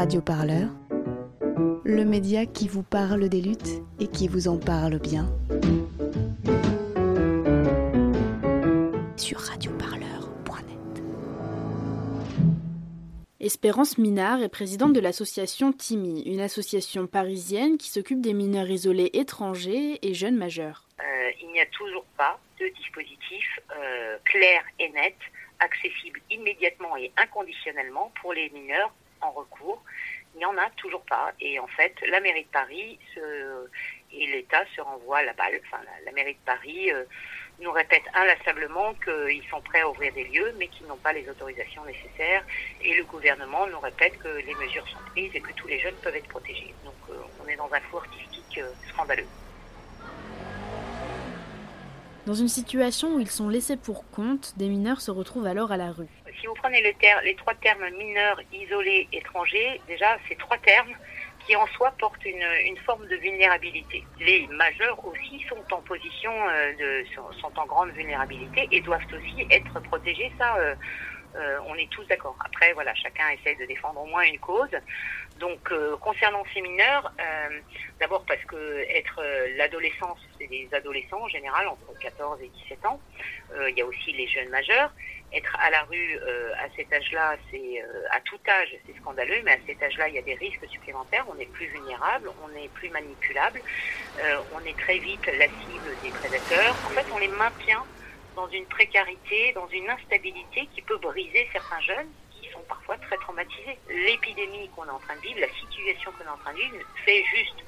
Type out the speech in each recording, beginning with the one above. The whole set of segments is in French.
Radio Parleur, le média qui vous parle des luttes et qui vous en parle bien. Sur radioparleur.net. Espérance Minard est présidente de l'association TIMI, une association parisienne qui s'occupe des mineurs isolés étrangers et jeunes majeurs. Euh, il n'y a toujours pas de dispositif euh, clair et net accessible immédiatement et inconditionnellement pour les mineurs en recours. Il n'y en a toujours pas. Et en fait, la mairie de Paris et l'État se renvoient la balle. Enfin, la, mairie de Paris euh, nous répète inlassablement qu'ils sont prêts à ouvrir des lieux, mais qu'ils n'ont pas les autorisations nécessaires. Et le gouvernement nous répète que les mesures sont prises et que tous les jeunes peuvent être protégés. Donc, euh, on est dans un flou artistique euh, scandaleux. Dans une situation où ils sont laissés pour compte, des mineurs se retrouvent alors à la rue. Si vous prenez les, trois termes mineurs, isolés, étrangers, déjà ces trois termes qui en soi portent une, une, forme de vulnérabilité. Les majeurs aussi sont en position euh, de sont en grande vulnérabilité et doivent aussi être protégés. Ça, euh, euh, on est tous d'accord. Après, voilà, chacun essaie de défendre au moins une cause. Donc, euh, concernant ces mineurs, euh, d'abord parce que être l'adolescence, c'est des adolescents en général entre 14 et 17 ans. Il y a aussi les jeunes majeurs. Être à la rue à cet âge-là, c'est à tout âge, c'est scandaleux, mais à cet âge-là, il y a des risques supplémentaires. On est plus vulnérable, on est plus manipulable, on est très vite la cible des prédateurs. En fait, on les maintient dans une précarité, dans une instabilité qui peut briser certains jeunes parfois très traumatisés. L'épidémie qu'on est en train de vivre, la situation qu'on est en train de vivre, fait juste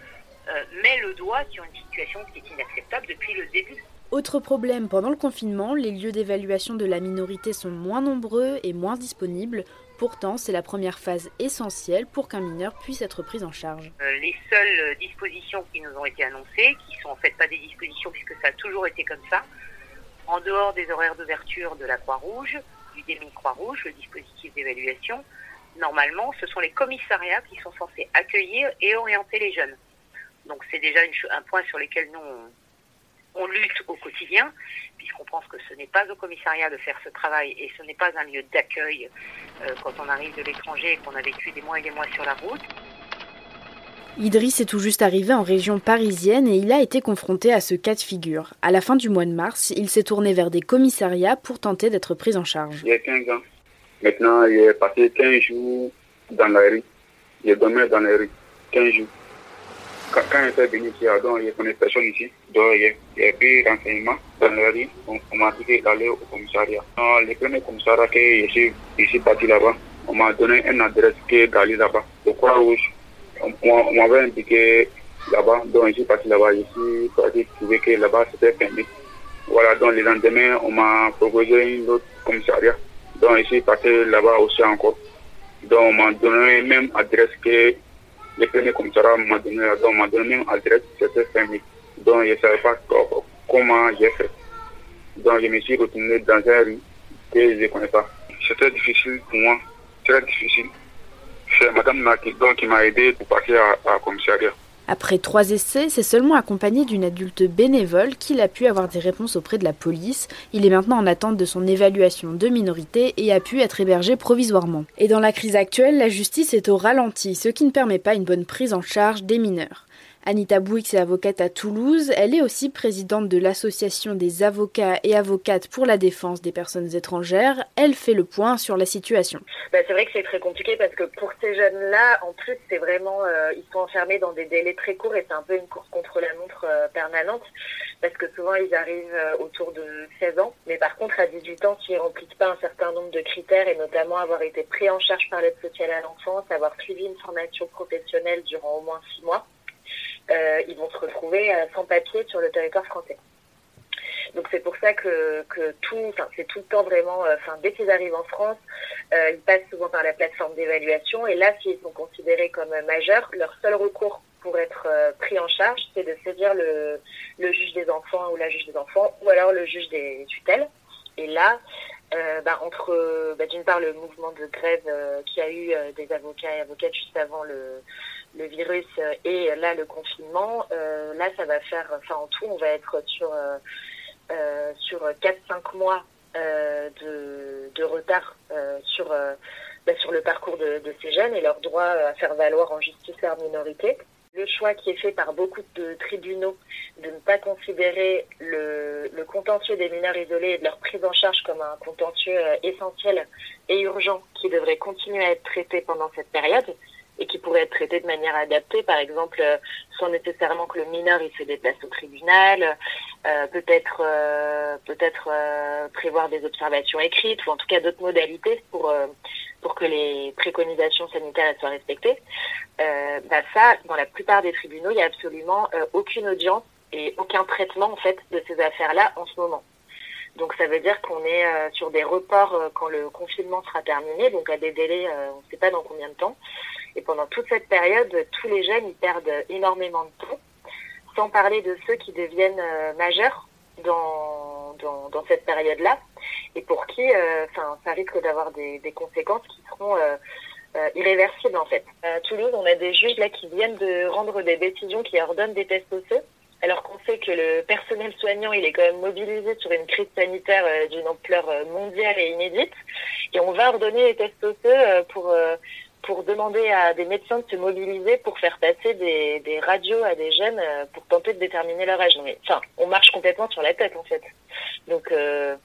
euh, met le doigt sur une situation qui est inacceptable depuis le début. Autre problème, pendant le confinement, les lieux d'évaluation de la minorité sont moins nombreux et moins disponibles. Pourtant, c'est la première phase essentielle pour qu'un mineur puisse être pris en charge. Euh, les seules dispositions qui nous ont été annoncées, qui sont en fait pas des dispositions puisque ça a toujours été comme ça, en dehors des horaires d'ouverture de la Croix-Rouge, du DEMI Croix-Rouge, le dispositif d'évaluation, normalement, ce sont les commissariats qui sont censés accueillir et orienter les jeunes. Donc c'est déjà un point sur lequel nous, on, lutte au quotidien, puisqu'on pense que ce n'est pas au commissariat de faire ce travail et ce n'est pas un lieu d'accueil euh, quand on arrive de l'étranger et qu'on a vécu des mois et des mois sur la route. Idriss est tout juste arrivé en région parisienne et il a été confronté à ce cas de figure. À la fin du mois de mars, il s'est tourné vers des commissariats pour tenter d'être pris en charge. A 15 ans. Maintenant, il est passé 15 jours dans la rue. Il dormi dans la rue 15 jours. Quand, il était venu ici, donc, il ne connaît personne ici. Donc, il a pris renseignement dans la rue. On, m'a dit d'aller au commissariat. Dans le premier commissariat que je suis, je parti là-bas, on m'a donné une adresse qui est d'aller là-bas, au Croix-Rouge on, m'avait indiqué là-bas, donc je suis parti là-bas, je suis parti trouver que là-bas c'était fermé. Voilà, donc le lendemain, on m'a proposé une autre commissariat. Donc je suis passé là-bas aussi encore. Donc on m'a donné même adresse que le premier commissariat m'a donné, donc on m'a donné même adresse, c'était fermé. Donc je ne savais pas comment j'ai fait. Donc je me suis retourné dans un rue que je ne connais pas. C'était difficile pour moi, très difficile. Madame qui m'a aidé pour passer à, à. Après trois essais, c'est seulement accompagné d'une adulte bénévole qu'il a pu avoir des réponses auprès de la police. Il est maintenant en attente de son évaluation de minorité et a pu être hébergé provisoirement. Et dans la crise actuelle, la justice est au ralenti, ce qui ne permet pas une bonne prise en charge des mineurs. Anita Bouix est avocate à Toulouse. Elle est aussi présidente de l'Association des avocats et avocates pour la défense des personnes étrangères. Elle fait le point sur la situation. Bah, c'est vrai que c'est très compliqué parce que pour ces jeunes-là, en plus, c'est vraiment, euh, ils sont enfermés dans des délais très courts et c'est un peu une course contre la montre euh, permanente parce que souvent ils arrivent euh, autour de 16 ans. Mais par contre, à 18 ans, s'ils remplissent pas un certain nombre de critères et notamment avoir été pris en charge par l'aide sociale à l'enfance, avoir suivi une formation professionnelle durant au moins 6 mois, euh, ils vont se euh, sans papier sur le territoire français. Donc c'est pour ça que, que tout, c'est tout le temps vraiment, euh, enfin dès qu'ils arrivent en France, ils passent souvent par la plateforme d'évaluation et là s'ils sont considérés comme majeurs, leur seul recours pour être pris en charge, c'est de saisir le, le, juge des enfants ou la juge des enfants ou alors le juge des tutelles. Et là, euh, bah, entre bah, d'une part le mouvement de grève qui a eu des avocats et avocates juste avant le, le virus euh, et là le confinement, euh, là ça va faire, enfin en tout on va être sur euh, sur 4-5 mois de, de, retard sur bah, sur le parcours de, de, ces jeunes et leur droit à faire valoir en justice leur minorité. Le choix qui est fait par beaucoup de tribunaux de ne pas considérer le, le contentieux des mineurs isolés et de leur prise en charge comme un contentieux essentiel et urgent qui devrait continuer à être traité pendant cette période, et qui pourrait être traité de manière adaptée, par exemple euh, sans nécessairement que le mineur il se déplace au tribunal, euh, peut-être euh, peut-être prévoir des observations écrites ou en tout cas d'autres modalités pour pour que les préconisations sanitaires soient respectées. bah ça, dans la plupart des tribunaux, il n'y a absolument aucune audience et aucun traitement en fait de ces affaires-là en ce moment. Donc ça veut dire qu'on est sur des reports quand le confinement sera terminé, donc à des délais, on ne sait pas dans combien de temps. Et pendant toute cette période, tous les jeunes ils perdent énormément de temps, sans parler de ceux qui deviennent euh, majeurs dans, dans, cette période-là, et pour qui euh, enfin, ça risque d'avoir des, des, conséquences qui seront euh, irréversibles en fait. À Toulouse, on a des juges là qui viennent de rendre des décisions qui ordonnent des tests osseux sait que le personnel soignant, il est quand même mobilisé sur une crise sanitaire d'une ampleur mondiale et inédite, et on va ordonner les tests osseux pour pour demander à des médecins de se mobiliser pour faire passer des, des radios à des jeunes euh, pour tenter de déterminer leur âge. Enfin, on marche complètement sur la tête en fait. Donc, euh,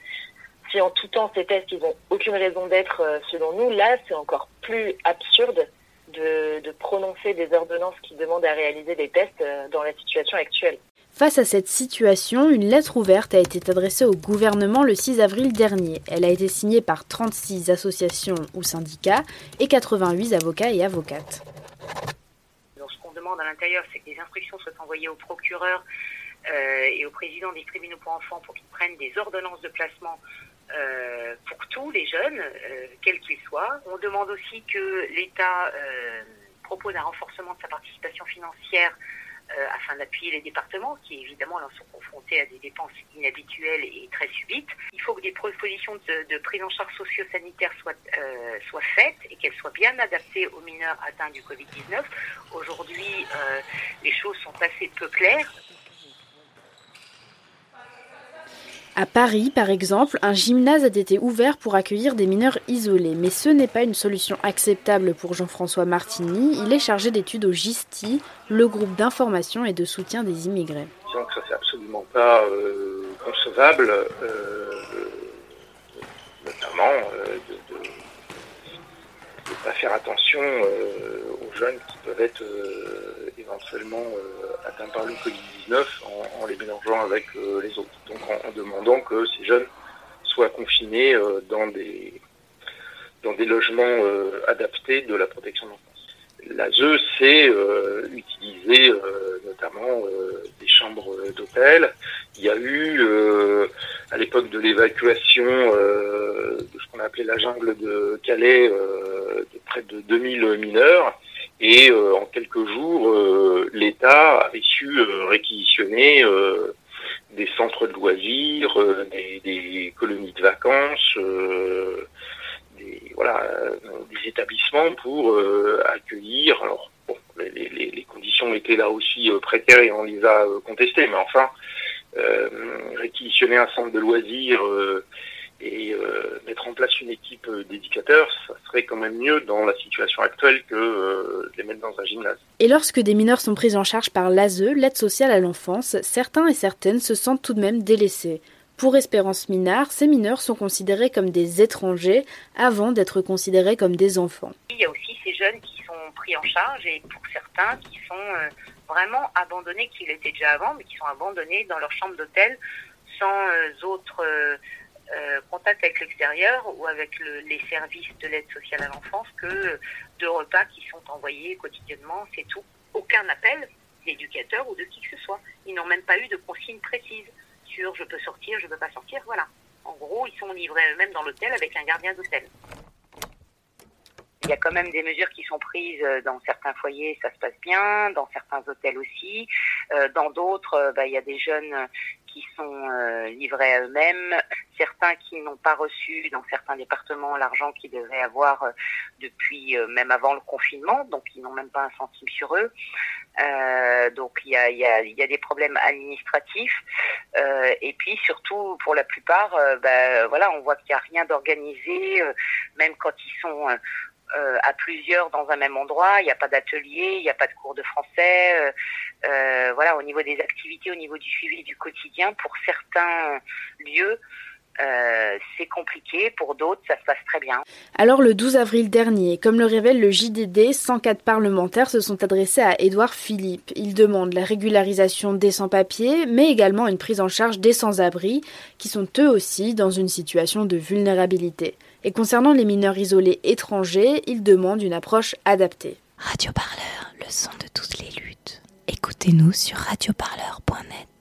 si en tout temps ces tests ils n'ont aucune raison d'être euh, selon nous, là c'est encore plus absurde de, de, prononcer des ordonnances qui demandent à réaliser des tests dans la situation actuelle. Face à cette situation, une lettre ouverte a été adressée au gouvernement le 6 avril dernier. Elle a été signée par 36 associations ou syndicats et 88 avocats et avocates. Donc, ce qu'on demande à l'intérieur, c'est que des instructions soient envoyées au procureur euh, et au président des tribunaux pour enfants pour qu'ils prennent des ordonnances de placement euh, pour tous les jeunes, euh, quels qu'ils soient. On demande aussi que l'État propose un renforcement de sa participation financière euh, afin d'appuyer les départements qui évidemment là, sont confrontés à des dépenses inhabituelles et très subites. Il faut que des propositions de, de prise en charge socio-sanitaire soient, euh, soient faites et qu'elles soient bien adaptées aux mineurs atteints du Covid-19. Aujourd'hui, euh, les choses sont assez peu claires. À Paris, par exemple, un gymnase a été ouvert pour accueillir des mineurs isolés, mais ce n'est pas une solution acceptable pour Jean-François Martini. Il est chargé d'études au GISTI, le groupe d'information et de soutien des immigrés. Que ça c'est absolument pas euh, concevable, euh, notamment euh, de pas faire attention euh, aux jeunes qui peuvent être euh, éventuellement euh, atteints par le Covid-19 en, les mélangeant avec les autres. Donc en, demandant que ces jeunes soient confinés dans des dans des logements adaptés de la protection de l'enfance. L'ASE, c'est utiliser notamment des chambres d'hôtel. Il y a eu, à l'époque de l'évacuation de ce qu'on appelait la jungle de Calais, près de 2000 mineurs. Et euh, en quelques jours, euh, l'État avait su euh, réquisitionner des centres de loisirs, des, des, colonies de vacances, des, voilà, des établissements pour accueillir. Alors, bon, les, les, les, conditions étaient là aussi précaires et on les a contestées, mais enfin, réquisitionner un centre de loisirs et euh, mettre en place une équipe d'éducateurs, ça serait quand même mieux dans la situation actuelle que euh, les mettre dans un gymnase. Et lorsque des mineurs sont pris en charge par l'ASE, l'aide sociale à l'enfance, certains et certaines se sentent tout de même délaissés. Pour Espérance Minard, ces mineurs sont considérés comme des étrangers avant d'être considérés comme des enfants. Il y a aussi ces jeunes qui sont pris en charge et pour certains qui sont euh, vraiment abandonnés, qui l'étaient déjà avant, mais qui sont abandonnés dans leur chambre d'hôtel sans euh, autre euh, euh, contact avec l'extérieur ou avec le, les services de l'aide sociale à l'enfance que de repas qui sont envoyés quotidiennement, c'est tout. Aucun appel d'éducateur ou de qui que ce soit. Ils n'ont même pas eu de consigne précise sur je peux sortir, je ne peux pas sortir, voilà. En gros, ils sont livrés eux-mêmes dans l'hôtel avec un gardien d'hôtel. Il y a quand même des mesures qui sont prises dans certains foyers, ça se passe bien, dans certains hôtels aussi. Euh, dans d'autres, bah, il y a des jeunes qui sont euh, livrés à eux-mêmes, certains qui n'ont pas reçu dans certains départements l'argent qu'ils devaient avoir euh, depuis euh, même avant le confinement, donc ils n'ont même pas un centime sur eux. Donc il y a, des problèmes administratifs. Et puis surtout pour la plupart, bah, voilà, on voit qu'il n'y a rien d'organisé, même quand ils sont euh, à plusieurs dans un même endroit, il n'y a pas d'atelier, il n'y a pas de cours de français. voilà, au niveau des activités, au niveau du suivi du quotidien, pour certains lieux, euh, c'est compliqué, pour d'autres, ça se passe très bien. Alors le 12 avril dernier, comme le révèle le JDD, 104 parlementaires se sont adressés à Édouard Philippe. Ils demandent la régularisation des sans-papiers, mais également une prise en charge des sans-abri, qui sont eux aussi dans une situation de vulnérabilité. Et concernant les mineurs isolés étrangers, ils demandent une approche adaptée. Radio Parleur, le son de toutes les luttes. Écoutez-nous sur radioparleur.net.